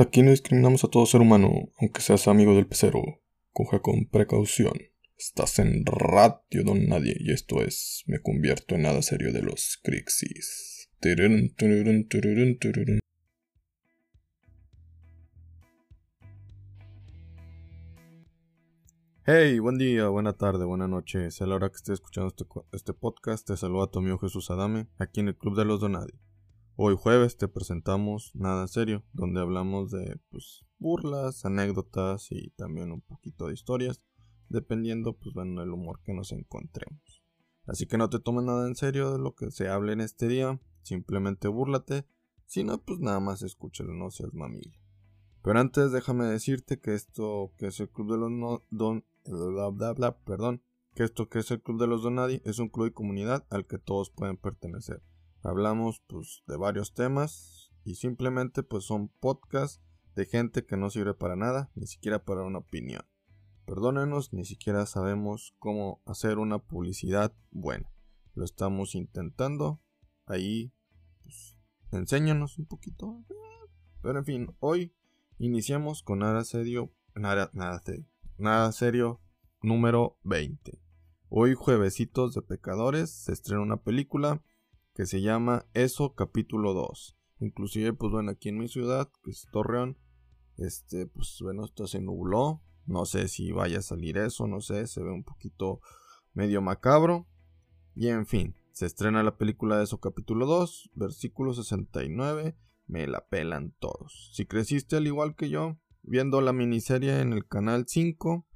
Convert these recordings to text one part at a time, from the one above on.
Aquí no discriminamos a todo ser humano, aunque seas amigo del pecero. Coja con precaución. Estás en Radio Don Nadie y esto es Me convierto en nada serio de los Crixis. Hey, buen día, buena tarde, buena noche. Sea la hora que estés escuchando este, este podcast, te saluda tu amigo Jesús Adame, aquí en el Club de los Donadi. Hoy jueves te presentamos Nada Serio, donde hablamos de pues, burlas, anécdotas y también un poquito de historias, dependiendo pues bueno del humor que nos encontremos. Así que no te tomes nada en serio de lo que se hable en este día, simplemente búrlate, si no pues nada más escúchalo, no seas mamil. Pero antes déjame decirte que esto que es el club de los don perdón, que esto que es el club de los donadi es un club y comunidad al que todos pueden pertenecer. Hablamos pues de varios temas y simplemente pues son podcasts de gente que no sirve para nada, ni siquiera para una opinión. Perdónenos, ni siquiera sabemos cómo hacer una publicidad buena. Lo estamos intentando. Ahí, pues, enséñanos un poquito. Pero en fin, hoy iniciamos con nada serio, nada, nada serio, nada serio número 20. Hoy juevesitos de pecadores se estrena una película que se llama Eso capítulo 2. Inclusive, pues bueno, aquí en mi ciudad, que es Torreón, este, pues bueno, esto se nubló. No sé si vaya a salir eso, no sé, se ve un poquito medio macabro. Y en fin, se estrena la película de Eso capítulo 2, versículo 69. Me la pelan todos. Si creciste al igual que yo, viendo la miniserie en el canal 5,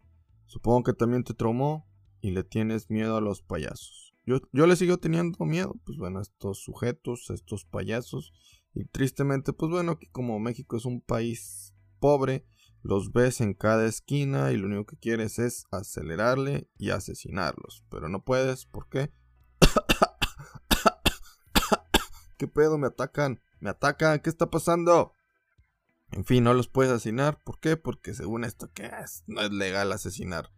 supongo que también te traumó y le tienes miedo a los payasos. Yo, le sigo teniendo miedo, pues bueno, a estos sujetos, a estos payasos. Y tristemente, pues bueno, que como México es un país pobre, los ves en cada esquina y lo único que quieres es acelerarle y asesinarlos. Pero no puedes, ¿por qué? ¿Qué pedo? Me atacan, me atacan, ¿qué está pasando? En fin, no los puedes asesinar, ¿por qué? Porque según esto que es, no es legal asesinar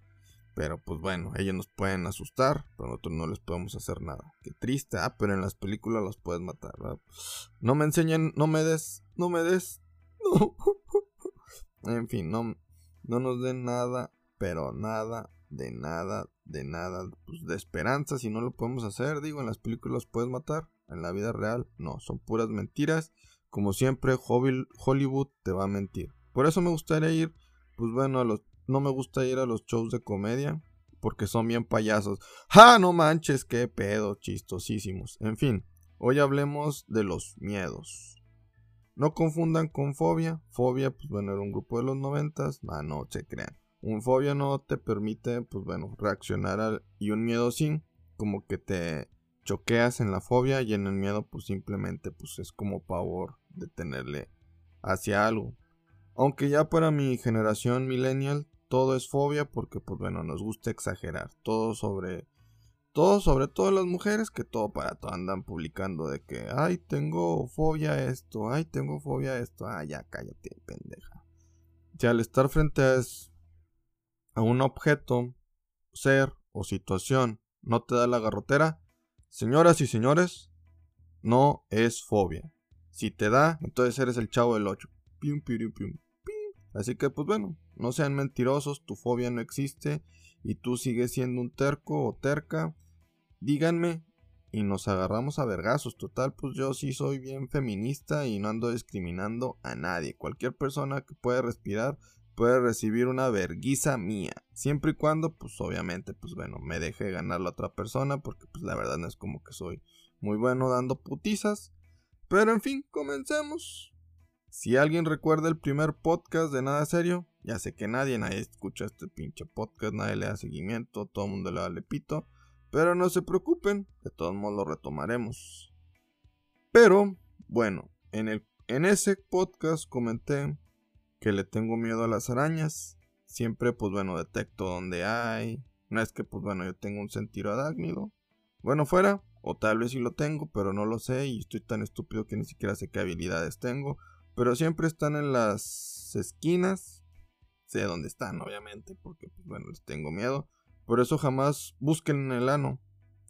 pero pues bueno, ellos nos pueden asustar, pero nosotros no les podemos hacer nada. Qué triste, ah, pero en las películas los puedes matar, No me enseñen, no me des, no me des, no. en fin, no, no nos den nada, pero nada, de nada, de nada, pues de esperanza si no lo podemos hacer. Digo, en las películas los puedes matar, en la vida real no, son puras mentiras. Como siempre, Hollywood te va a mentir. Por eso me gustaría ir, pues bueno, a los no me gusta ir a los shows de comedia porque son bien payasos. ¡Ja! No manches, qué pedo, chistosísimos. En fin, hoy hablemos de los miedos. No confundan con fobia. Fobia, pues bueno, era un grupo de los noventas. Ah, no se crean. Un fobia no te permite, pues bueno, reaccionar al... y un miedo sí, como que te choqueas en la fobia y en el miedo, pues simplemente, pues es como pavor de tenerle hacia algo. Aunque ya para mi generación millennial todo es fobia porque pues bueno, nos gusta exagerar. Todo sobre todo sobre todo las mujeres que todo para todo andan publicando de que ay, tengo fobia esto, ay, tengo fobia esto. Ah, ya cállate, pendeja. Si al estar frente a, a un objeto, ser o situación no te da la garrotera, señoras y señores, no es fobia. Si te da, entonces eres el chavo del 8. Pium, pium, pium. Así que pues bueno, no sean mentirosos, tu fobia no existe y tú sigues siendo un terco o terca. Díganme y nos agarramos a vergazos. Total, pues yo sí soy bien feminista y no ando discriminando a nadie. Cualquier persona que pueda respirar puede recibir una verguiza mía. Siempre y cuando, pues obviamente, pues bueno, me deje ganar la otra persona porque pues la verdad no es como que soy muy bueno dando putizas. Pero en fin, comencemos. Si alguien recuerda el primer podcast de Nada Serio, ya sé que nadie, nadie escucha este pinche podcast, nadie le da seguimiento, todo el mundo le da lepito. Pero no se preocupen, de todos modos lo retomaremos. Pero, bueno, en, el, en ese podcast comenté que le tengo miedo a las arañas. Siempre, pues bueno, detecto donde hay. No es que, pues bueno, yo tengo un sentido adácnido. Bueno, fuera, o tal vez sí lo tengo, pero no lo sé y estoy tan estúpido que ni siquiera sé qué habilidades tengo. Pero siempre están en las esquinas. Sé dónde están, obviamente, porque, pues, bueno, les tengo miedo. Por eso jamás busquen en el ano.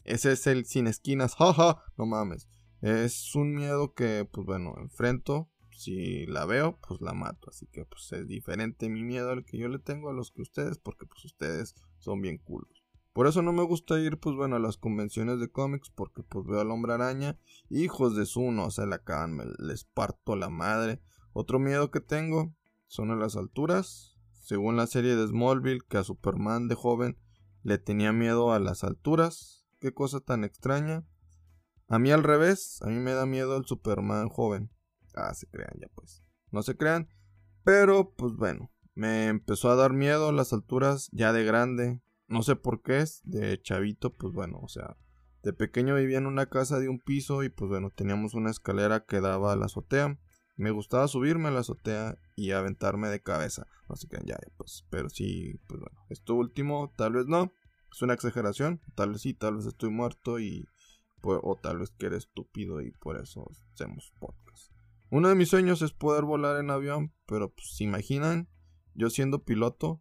Ese es el sin esquinas. Jaja, no mames. Es un miedo que, pues bueno, enfrento si la veo, pues la mato. Así que pues es diferente mi miedo al que yo le tengo a los que ustedes, porque pues ustedes son bien culos. Por eso no me gusta ir, pues bueno, a las convenciones de cómics, porque pues veo al hombre araña, hijos de su no se la acaban, me les parto la madre. Otro miedo que tengo son a las alturas. Según la serie de Smallville, que a Superman de joven le tenía miedo a las alturas. Qué cosa tan extraña. A mí al revés, a mí me da miedo el Superman joven. Ah, se crean ya pues. No se crean. Pero pues bueno, me empezó a dar miedo las alturas ya de grande. No sé por qué es. De chavito, pues bueno, o sea, de pequeño vivía en una casa de un piso y pues bueno, teníamos una escalera que daba a la azotea. Me gustaba subirme a la azotea y aventarme de cabeza. Sé qué, ya, pues, pero sí, pues bueno, esto último, tal vez no. Es una exageración, tal vez sí, tal vez estoy muerto y o tal vez que eres estúpido y por eso hacemos podcast. Uno de mis sueños es poder volar en avión, pero pues se imaginan, yo siendo piloto.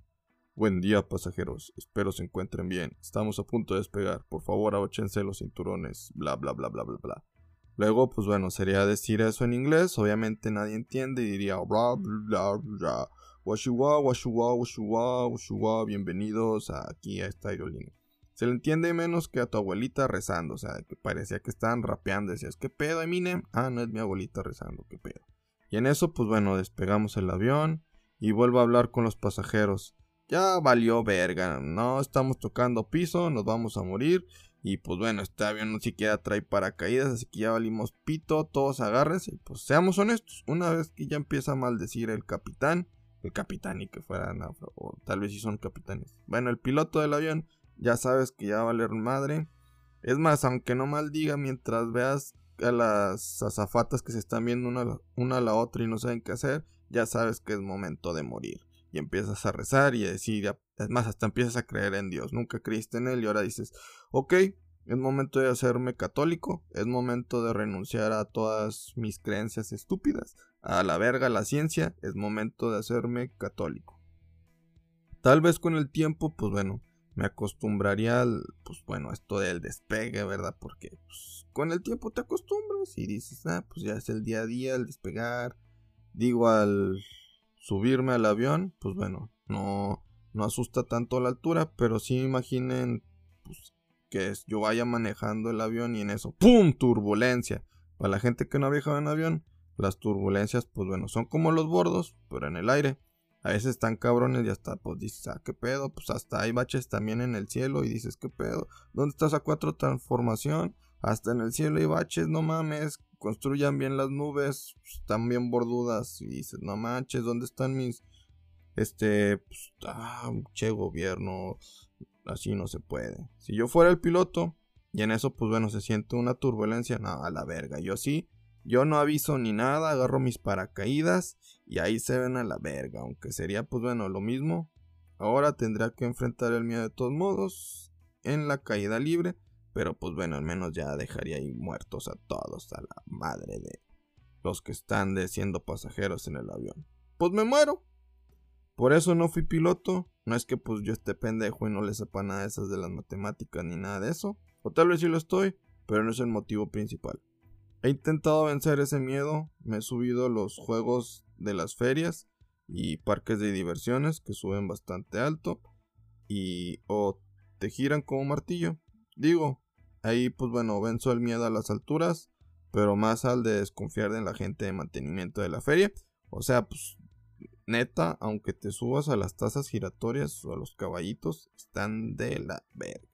Buen día pasajeros, espero se encuentren bien. Estamos a punto de despegar, por favor abóchense los cinturones, bla bla bla bla bla bla. Luego, pues bueno, sería decir eso en inglés, obviamente nadie entiende y diría bla bla bla. Washiwa, washiwa, washiwa, washiwa, bienvenidos aquí a esta aerolínea. Se le entiende menos que a tu abuelita rezando. O sea, que parecía que estaban rapeando. Decías, ¿qué pedo, Eminem? Ah, no es mi abuelita rezando, qué pedo. Y en eso, pues bueno, despegamos el avión y vuelvo a hablar con los pasajeros. Ya valió verga, no estamos tocando piso, nos vamos a morir. Y pues bueno, este avión no siquiera trae paracaídas, así que ya valimos pito, todos agárrense. Y pues seamos honestos, una vez que ya empieza a maldecir el capitán, el capitán y que fuera, o tal vez sí son capitanes. Bueno, el piloto del avión ya sabes que ya va a valer madre. Es más, aunque no maldiga, mientras veas a las azafatas que se están viendo una, una a la otra y no saben qué hacer, ya sabes que es momento de morir. Y empiezas a rezar y a decir, es más, hasta empiezas a creer en Dios. Nunca creíste en Él y ahora dices, ok, es momento de hacerme católico, es momento de renunciar a todas mis creencias estúpidas, a la verga la ciencia, es momento de hacerme católico. Tal vez con el tiempo, pues bueno, me acostumbraría al, pues bueno, esto del despegue, ¿verdad? Porque pues, con el tiempo te acostumbras y dices, ah, pues ya es el día a día, el despegar. Digo, al subirme al avión, pues bueno, no, no asusta tanto la altura, pero sí imaginen, pues, que yo vaya manejando el avión y en eso, ¡pum! Turbulencia. Para la gente que no ha viajado en avión, las turbulencias, pues bueno, son como los bordos, pero en el aire. A veces están cabrones y hasta pues dices, ah, qué pedo, pues hasta hay baches también en el cielo y dices, qué pedo, ¿dónde está esa cuatro transformación? Hasta en el cielo hay baches, no mames, construyan bien las nubes, pues, están bien bordudas y dices, no manches, ¿dónde están mis, este, pues, ah, che gobierno, así no se puede. Si yo fuera el piloto y en eso, pues bueno, se siente una turbulencia, no, a la verga, yo sí yo no aviso ni nada, agarro mis paracaídas y ahí se ven a la verga. Aunque sería pues bueno lo mismo. Ahora tendrá que enfrentar el miedo de todos modos en la caída libre. Pero pues bueno, al menos ya dejaría ahí muertos a todos, a la madre de los que están siendo pasajeros en el avión. Pues me muero. Por eso no fui piloto. No es que pues yo esté pendejo y no le sepa nada de esas de las matemáticas ni nada de eso. O tal vez sí lo estoy, pero no es el motivo principal. He intentado vencer ese miedo, me he subido los juegos de las ferias y parques de diversiones que suben bastante alto y o te giran como martillo. Digo, ahí pues bueno, venzo el miedo a las alturas, pero más al de desconfiar de la gente de mantenimiento de la feria. O sea, pues neta, aunque te subas a las tazas giratorias o a los caballitos, están de la verga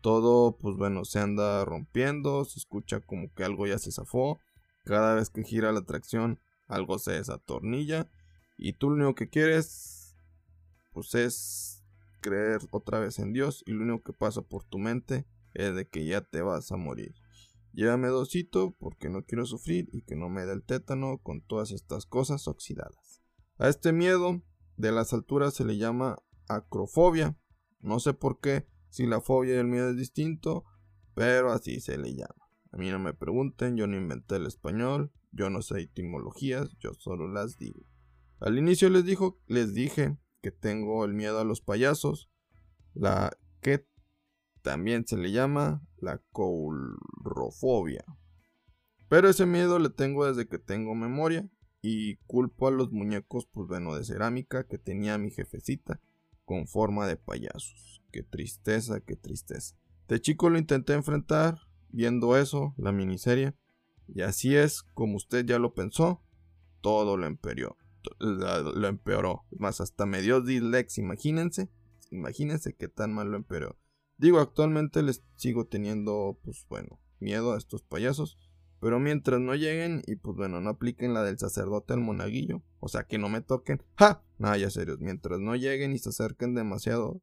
todo, pues bueno, se anda rompiendo, se escucha como que algo ya se zafó. Cada vez que gira la tracción, algo se desatornilla. Y tú lo único que quieres, pues es creer otra vez en Dios. Y lo único que pasa por tu mente es de que ya te vas a morir. Llévame dosito porque no quiero sufrir y que no me dé el tétano con todas estas cosas oxidadas. A este miedo de las alturas se le llama acrofobia. No sé por qué, si la fobia y el miedo es distinto, pero así se le llama. A mí no me pregunten, yo no inventé el español, yo no sé etimologías, yo solo las digo. Al inicio les, dijo, les dije que tengo el miedo a los payasos, la también se le llama la coulrofobia. Pero ese miedo le tengo desde que tengo memoria. y culpo a los muñecos, pues bueno, de cerámica que tenía mi jefecita con forma de payasos. Qué tristeza, qué tristeza. De chico lo intenté enfrentar, viendo eso, la miniserie, y así es, como usted ya lo pensó, todo lo empeoró. Lo empeoró. Más, hasta me dio dislexia, imagínense. Imagínense qué tan mal lo empeoró. Digo, actualmente les sigo teniendo, pues bueno, miedo a estos payasos. Pero mientras no lleguen y pues bueno, no apliquen la del sacerdote al monaguillo. O sea, que no me toquen. ¡Ja! Nada, ya serios. Mientras no lleguen y se acerquen demasiado.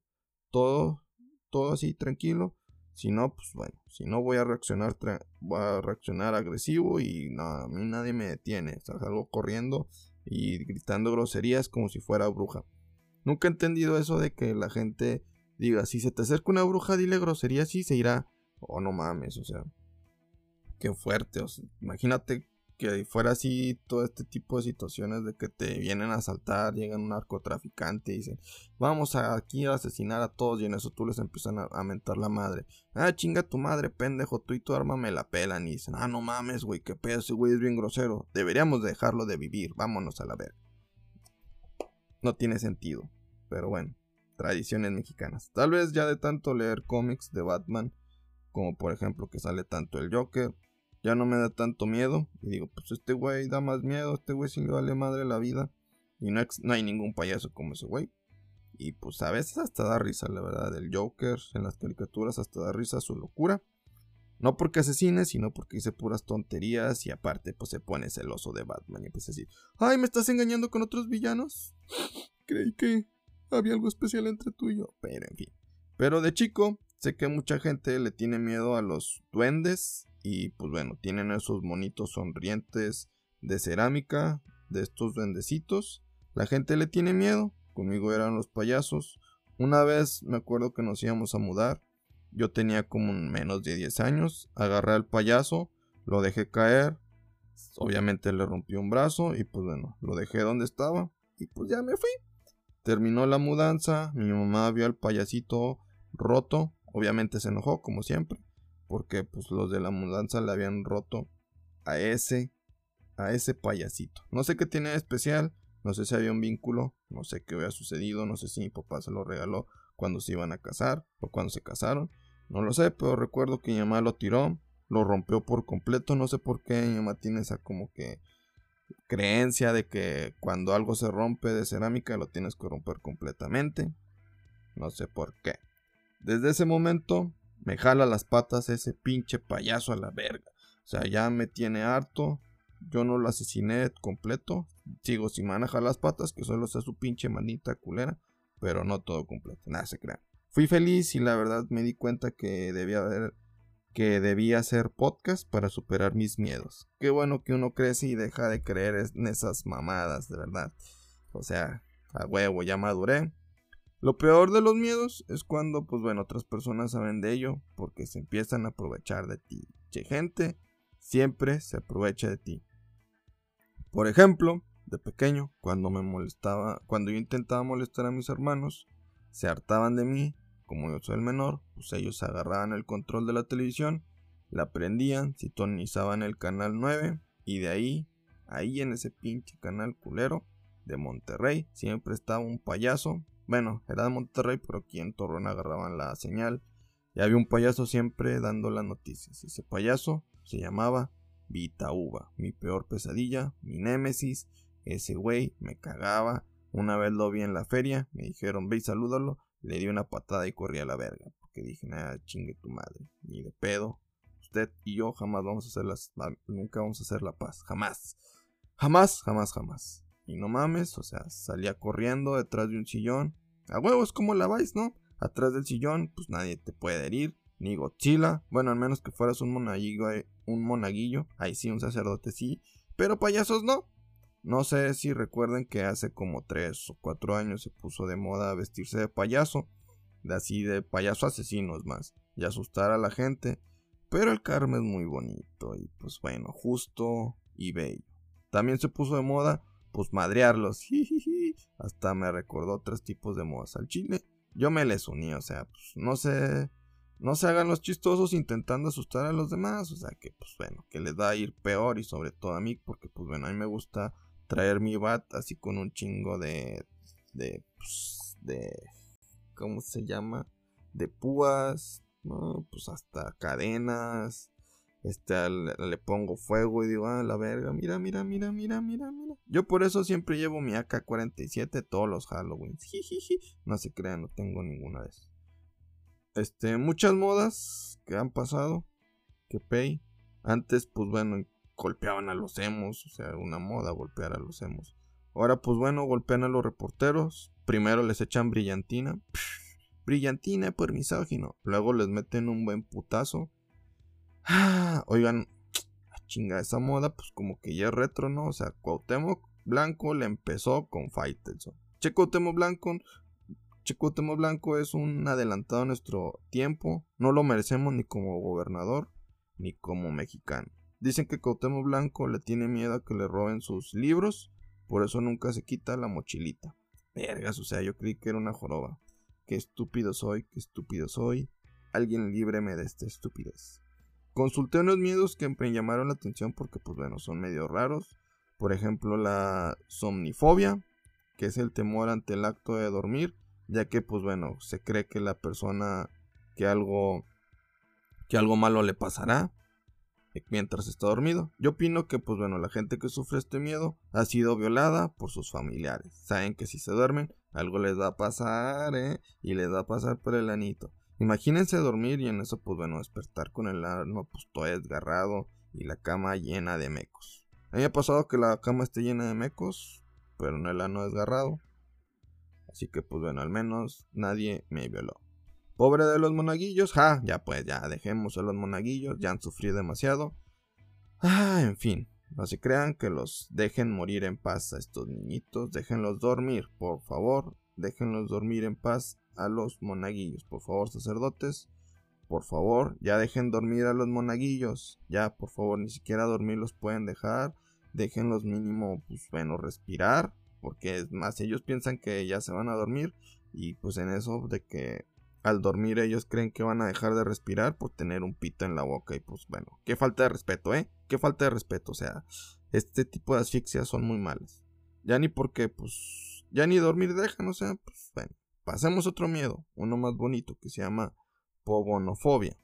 Todo, todo así tranquilo. Si no, pues bueno, si no voy a reaccionar, voy a reaccionar agresivo y no, a mí nadie me detiene. salgo corriendo y gritando groserías como si fuera bruja. Nunca he entendido eso de que la gente diga, si se te acerca una bruja, dile groserías y se irá. Oh, no mames, o sea, qué fuerte. imagínate que fuera así todo este tipo de situaciones de que te vienen a asaltar, llegan un narcotraficante y dicen, vamos a aquí a asesinar a todos y en eso tú les empiezan a, mentar la madre. Ah, chinga tu madre, pendejo, tú y tu arma me la pelan y dicen, ah, no mames, güey, qué pedo, ese güey es bien grosero, deberíamos dejarlo de vivir, vámonos a la ver. No tiene sentido, pero bueno, tradiciones mexicanas. Tal vez ya de tanto leer cómics de Batman, como por ejemplo que sale tanto el Joker, ya no me da tanto miedo. Y digo, pues este güey da más miedo, este güey sí le vale madre la vida. Y no, hay ningún payaso como ese güey. Y pues a veces hasta da risa, la verdad. El Joker en las caricaturas hasta da risa su locura. No porque asesine, sino porque dice puras tonterías y aparte pues se pone celoso de Batman y empieza a decir, ay, ¿me estás engañando con otros villanos? Creí que había algo especial entre tú y yo. Pero en fin. Pero de chico, sé que mucha gente le tiene miedo a los duendes, y pues bueno, tienen esos monitos sonrientes de cerámica, de estos duendecitos. La gente le tiene miedo. Conmigo eran los payasos. Una vez me acuerdo que nos íbamos a mudar. Yo tenía como menos de 10 años. Agarré al payaso, lo dejé caer. Obviamente le rompí un brazo y pues bueno, lo dejé donde estaba y pues ya me fui. Terminó la mudanza, mi mamá vio al payasito roto, obviamente se enojó como siempre porque pues los de la mudanza le habían roto a ese a ese payasito. No sé qué tiene de especial, no sé si había un vínculo, no sé qué había sucedido, no sé si mi papá se lo regaló cuando se iban a casar o cuando se casaron, no lo sé, pero recuerdo que mi mamá lo tiró, lo rompió por completo, no sé por qué mi mamá tiene esa como que creencia de que cuando algo se rompe de cerámica lo tienes que romper completamente. No sé por qué. Desde ese momento me jala las patas ese pinche payaso a la verga. O sea, ya me tiene harto. Yo no lo asesiné completo. Sigo sin manejar las patas, que solo sea su pinche manita culera. Pero no todo completo. Nada se crea. Fui feliz y la verdad me di cuenta que debía haber que debía hacer podcast para superar mis miedos. Qué bueno que uno crece y deja de creer en esas mamadas, de verdad. O sea, a huevo, ya maduré. Lo peor de los miedos es cuando, pues bueno, otras personas saben de ello porque se empiezan a aprovechar de ti. Che, gente siempre se aprovecha de ti. Por ejemplo, de pequeño, cuando me molestaba, cuando yo intentaba molestar a mis hermanos, se hartaban de mí, como yo soy el menor, pues ellos agarraban el control de la televisión, la prendían, sintonizaban el canal 9 y de ahí, ahí en ese pinche canal culero de Monterrey, siempre estaba un payaso bueno, era de Monterrey, pero aquí en Torreón agarraban la señal. Y había un payaso siempre dando las noticias. Ese payaso se llamaba Vitauba. Mi peor pesadilla, mi némesis. Ese güey me cagaba. Una vez lo vi en la feria, me dijeron ve y salúdalo. Le di una patada y corrí a la verga. Porque dije, nada, chingue tu madre. Ni de pedo. Usted y yo jamás vamos a hacer las. Nunca vamos a hacer la paz. Jamás. Jamás, jamás, jamás. Y no mames, o sea, salía corriendo detrás de un sillón. A huevos, como la vais, ¿no? Atrás del sillón, pues nadie te puede herir. Ni Godzilla. Bueno, al menos que fueras un monaguillo, eh, un monaguillo. Ahí sí, un sacerdote sí. Pero payasos no. No sé si recuerden que hace como 3 o 4 años se puso de moda vestirse de payaso. De así de payaso asesinos más. Y asustar a la gente. Pero el karma es muy bonito. Y pues bueno, justo y bello. También se puso de moda pues madrearlos. Hasta me recordó tres tipos de modas al chile. Yo me les uní, o sea, pues no se, no se hagan los chistosos intentando asustar a los demás, o sea que pues bueno, que les da a ir peor y sobre todo a mí, porque pues bueno, a mí me gusta traer mi bat así con un chingo de, de, pues, de, ¿cómo se llama? De púas, ¿no? Pues hasta cadenas, este, le, pongo fuego y digo, ah, la verga, mira, mira, mira, mira, mira, mira. Yo por eso siempre llevo mi AK-47 todos los Halloween. No se crean, no tengo ninguna de esas. Este, muchas modas que han pasado. Que pay. Antes, pues bueno, golpeaban a los emos. O sea, una moda golpear a los emos. Ahora, pues bueno, golpean a los reporteros. Primero les echan brillantina. brillantina por misógino. Luego les meten un buen putazo Ah, oigan, chinga, esa moda, pues como que ya es retro, ¿no? O sea, Cuauhtémoc Blanco le empezó con Faitelson. Che Cuauhtémoc Blanco, che Cuauhtémoc Blanco es un adelantado a nuestro tiempo. No lo merecemos ni como gobernador, ni como mexicano. Dicen que Cuauhtémoc Blanco le tiene miedo a que le roben sus libros, por eso nunca se quita la mochilita. Vergas, o sea, yo creí que era una joroba. Qué estúpido soy, qué estúpido soy. Alguien líbreme de esta estupidez. Consulté unos miedos que me llamaron la atención porque, pues bueno, son medio raros. Por ejemplo, la somnifobia, que es el temor ante el acto de dormir, ya que, pues bueno, se cree que la persona que algo que algo malo le pasará mientras está dormido. Yo opino que, pues bueno, la gente que sufre este miedo ha sido violada por sus familiares. Saben que si se duermen, algo les va a pasar, ¿eh? Y les va a pasar por el anito. Imagínense dormir y en eso, pues bueno, despertar con el ano pues todo desgarrado y la cama llena de mecos. Me ha pasado que la cama esté llena de mecos, pero no el ano desgarrado. Así que, pues bueno, al menos nadie me violó. Pobre de los monaguillos, ja, ya pues, ya dejemos a los monaguillos, ya han sufrido demasiado. Ah, en fin, no se crean que los dejen morir en paz a estos niñitos, déjenlos dormir, por favor, déjenlos dormir en paz a los monaguillos. Por favor, sacerdotes, por favor, ya dejen dormir a los monaguillos. Ya, por favor, ni siquiera dormir los pueden dejar. Déjenlos mínimo, pues bueno, respirar. Porque es más, ellos piensan que ya se van a dormir. Y pues en eso de que al dormir ellos creen que van a dejar de respirar por tener un pito en la boca. Y pues bueno, qué falta de respeto, ¿eh? Qué falta de respeto. O sea, este tipo de asfixias son muy malas. Ya ni porque, pues, ya ni dormir dejan, o sea, pues bueno. Pasemos otro miedo, uno más bonito, que se llama pogonofobia,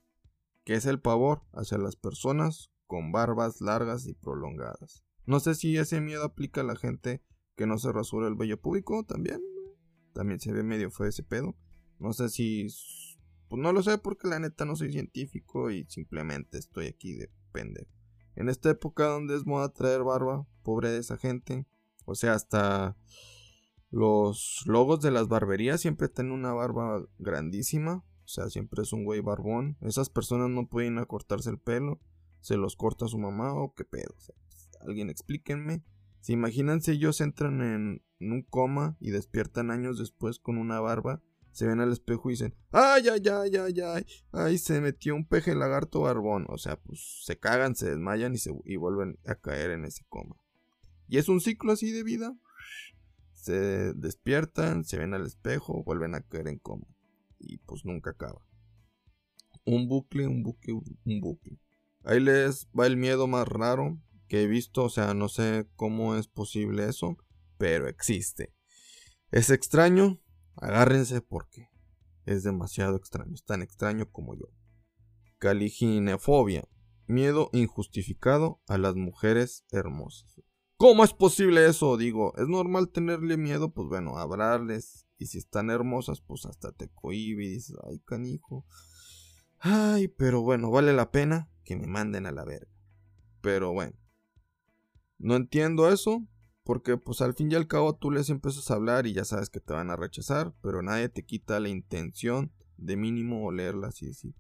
que es el pavor hacia las personas con barbas largas y prolongadas. No sé si ese miedo aplica a la gente que no se rasura el vello público también. También se ve medio feo ese pedo. No sé si... Pues no lo sé porque la neta no soy científico y simplemente estoy aquí de. En esta época donde es moda traer barba, pobre de esa gente. O sea, hasta los logos de las barberías siempre tienen una barba grandísima. O sea, siempre es un güey barbón. Esas personas no pueden acortarse el pelo. Se los corta su mamá o qué pedo. O sea, alguien explíquenme. Si imagínense ellos entran en, un coma y despiertan años después con una barba. Se ven al espejo y dicen, ay, ay, ay, ay, ay, ay, se metió un peje lagarto barbón. O sea, pues se cagan, se desmayan y, se, y vuelven a caer en ese coma. Y es un ciclo así de vida se despiertan, se ven al espejo, vuelven a caer en coma. Y pues nunca acaba. Un bucle, un bucle, un bucle. Ahí les va el miedo más raro que he visto. O sea, no sé cómo es posible eso, pero existe. Es extraño, agárrense porque es demasiado extraño. Es tan extraño como yo. Caliginefobia. Miedo injustificado a las mujeres hermosas. ¿Cómo es posible eso? Digo, es normal tenerle miedo, pues bueno, hablarles. Y si están hermosas, pues hasta te cohibe y dices, ay, canijo. Ay, pero bueno, vale la pena que me manden a la verga. Pero bueno. No entiendo eso, porque pues al fin y al cabo tú les empiezas a hablar y ya sabes que te van a rechazar, pero nadie te quita la intención de mínimo olerlas y decir,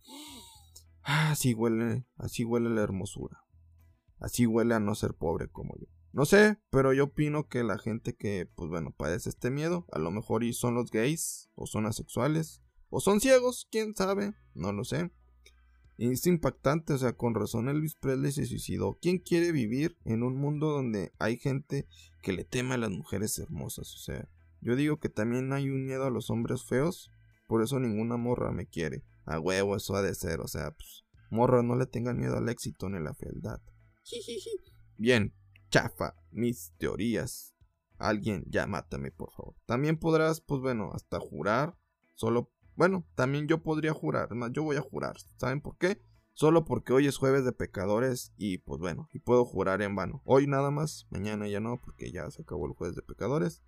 ah, así huele, así huele la hermosura. Así huele a no ser pobre como yo. No sé, pero yo opino que la gente que, pues bueno, padece este miedo, a lo mejor y son los gays, o son asexuales, o son ciegos, quién sabe, no lo sé. Es impactante, o sea, con razón Elvis Presley se suicidó. ¿Quién quiere vivir en un mundo donde hay gente que le teme a las mujeres hermosas? O sea, yo digo que también hay un miedo a los hombres feos, por eso ninguna morra me quiere. A huevo, eso ha de ser, o sea, pues, morra no le tengan miedo al éxito ni a la fealdad. Bien, chafa mis teorías. Alguien ya mátame, por favor. También podrás, pues bueno, hasta jurar. Solo, bueno, también yo podría jurar. Yo voy a jurar. ¿Saben por qué? Solo porque hoy es jueves de pecadores y pues bueno, y puedo jurar en vano. Hoy nada más, mañana ya no, porque ya se acabó el jueves de pecadores.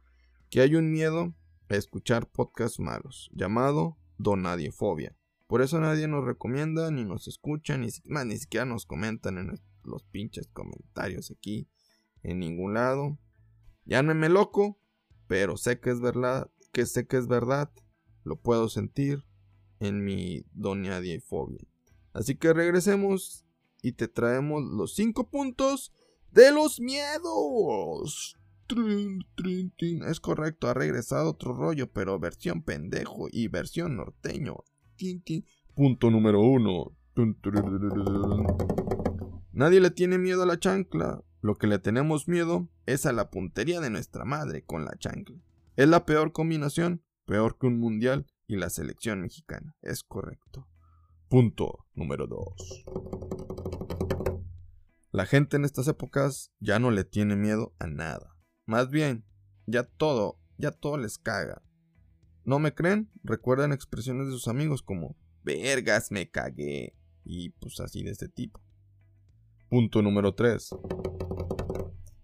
Que hay un miedo a escuchar podcasts malos, llamado Donadiefobia. Por eso nadie nos recomienda, ni nos escucha, ni, más, ni siquiera nos comentan en los pinches comentarios aquí, en ningún lado. Llámeme loco, pero sé que es verdad, que sé que es verdad, lo puedo sentir en mi Donadiefobia. Así que regresemos y te traemos los 5 puntos de los miedos. Es correcto, ha regresado otro rollo, pero versión pendejo y versión norteño. Punto número 1. Nadie le tiene miedo a la chancla. Lo que le tenemos miedo es a la puntería de nuestra madre con la chancla. Es la peor combinación, peor que un mundial y la selección mexicana. Es correcto. Punto número 2. La gente en estas épocas ya no le tiene miedo a nada. Más bien, ya todo, ya todo les caga. ¿No me creen? Recuerdan expresiones de sus amigos como vergas, me cagué y pues así de este tipo. Punto número 3.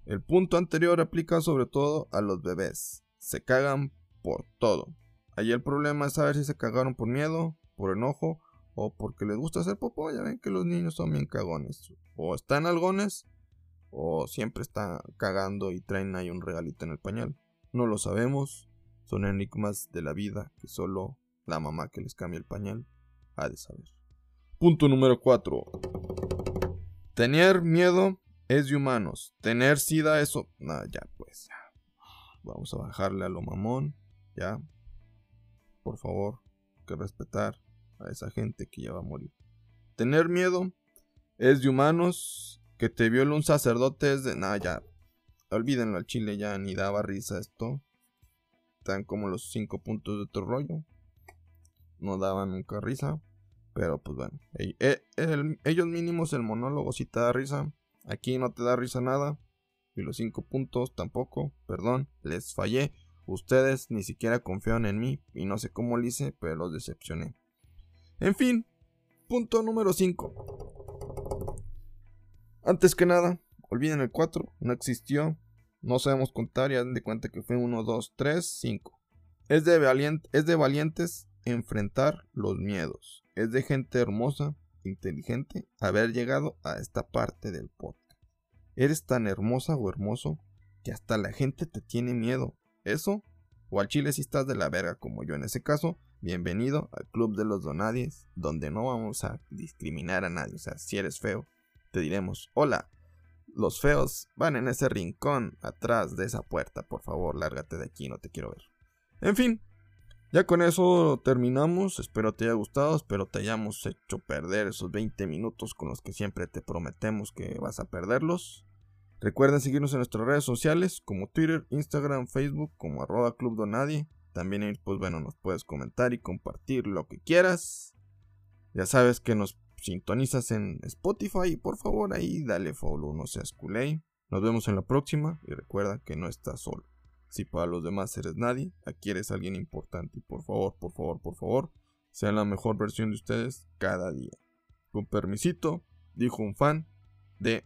El punto anterior aplica sobre todo a los bebés. Se cagan por todo. Allí el problema es saber si se cagaron por miedo, por enojo o porque les gusta hacer popó. Ya ven que los niños son bien cagones. O están algones o siempre están cagando y traen ahí un regalito en el pañal. No lo sabemos. Son enigmas de la vida que solo la mamá que les cambia el pañal ha de saber. Punto número 4. Tener miedo es de humanos. Tener sida, eso. Nada, ya pues. Vamos a bajarle a lo mamón. Ya. Por favor, que respetar a esa gente que ya va a morir. Tener miedo es de humanos. Que te viola un sacerdote es de. Nada, ya. Olvídenlo al chile, ya ni daba risa esto. Están como los cinco puntos de otro rollo. No daban nunca risa. Pero pues bueno. Eh, ellos mínimos el monólogo si te da risa. Aquí no te da risa nada. Y los cinco puntos tampoco. Perdón, les fallé. Ustedes ni siquiera confiaron en mí. Y no sé cómo lo hice, pero los decepcioné. En fin, punto número 5. Antes que nada, olviden el 4, no existió. No sabemos contar y den de cuenta que fue 1, 2, 3, 5. Es de, es de valientes enfrentar los miedos. Es de gente hermosa, inteligente, haber llegado a esta parte del podcast. Eres tan hermosa o hermoso que hasta la gente te tiene miedo. Eso, o al chile si estás de la verga como yo en ese caso, Bienvenido al Club de los Donadies, donde no vamos a discriminar a nadie. O sea, si eres feo, te diremos, hola, los feos van en ese rincón atrás de esa puerta. Por favor, lárgate de aquí, no te quiero ver. En fin, ya con eso terminamos. Espero te haya gustado, espero te hayamos hecho perder esos 20 minutos con los que siempre te prometemos que vas a perderlos. Recuerden seguirnos en nuestras redes sociales como Twitter, Instagram, Facebook como arroba Club Donadie. También, pues bueno, nos puedes comentar y compartir lo que quieras. Ya sabes que nos sintonizas en Spotify por favor ahí dale follow, no seas culé. Nos vemos en la próxima y recuerda que no estás solo. Si para los demás eres nadie, aquí eres alguien importante y por favor, por favor, por favor, sean la mejor versión de ustedes cada día. Con permisito, dijo un fan de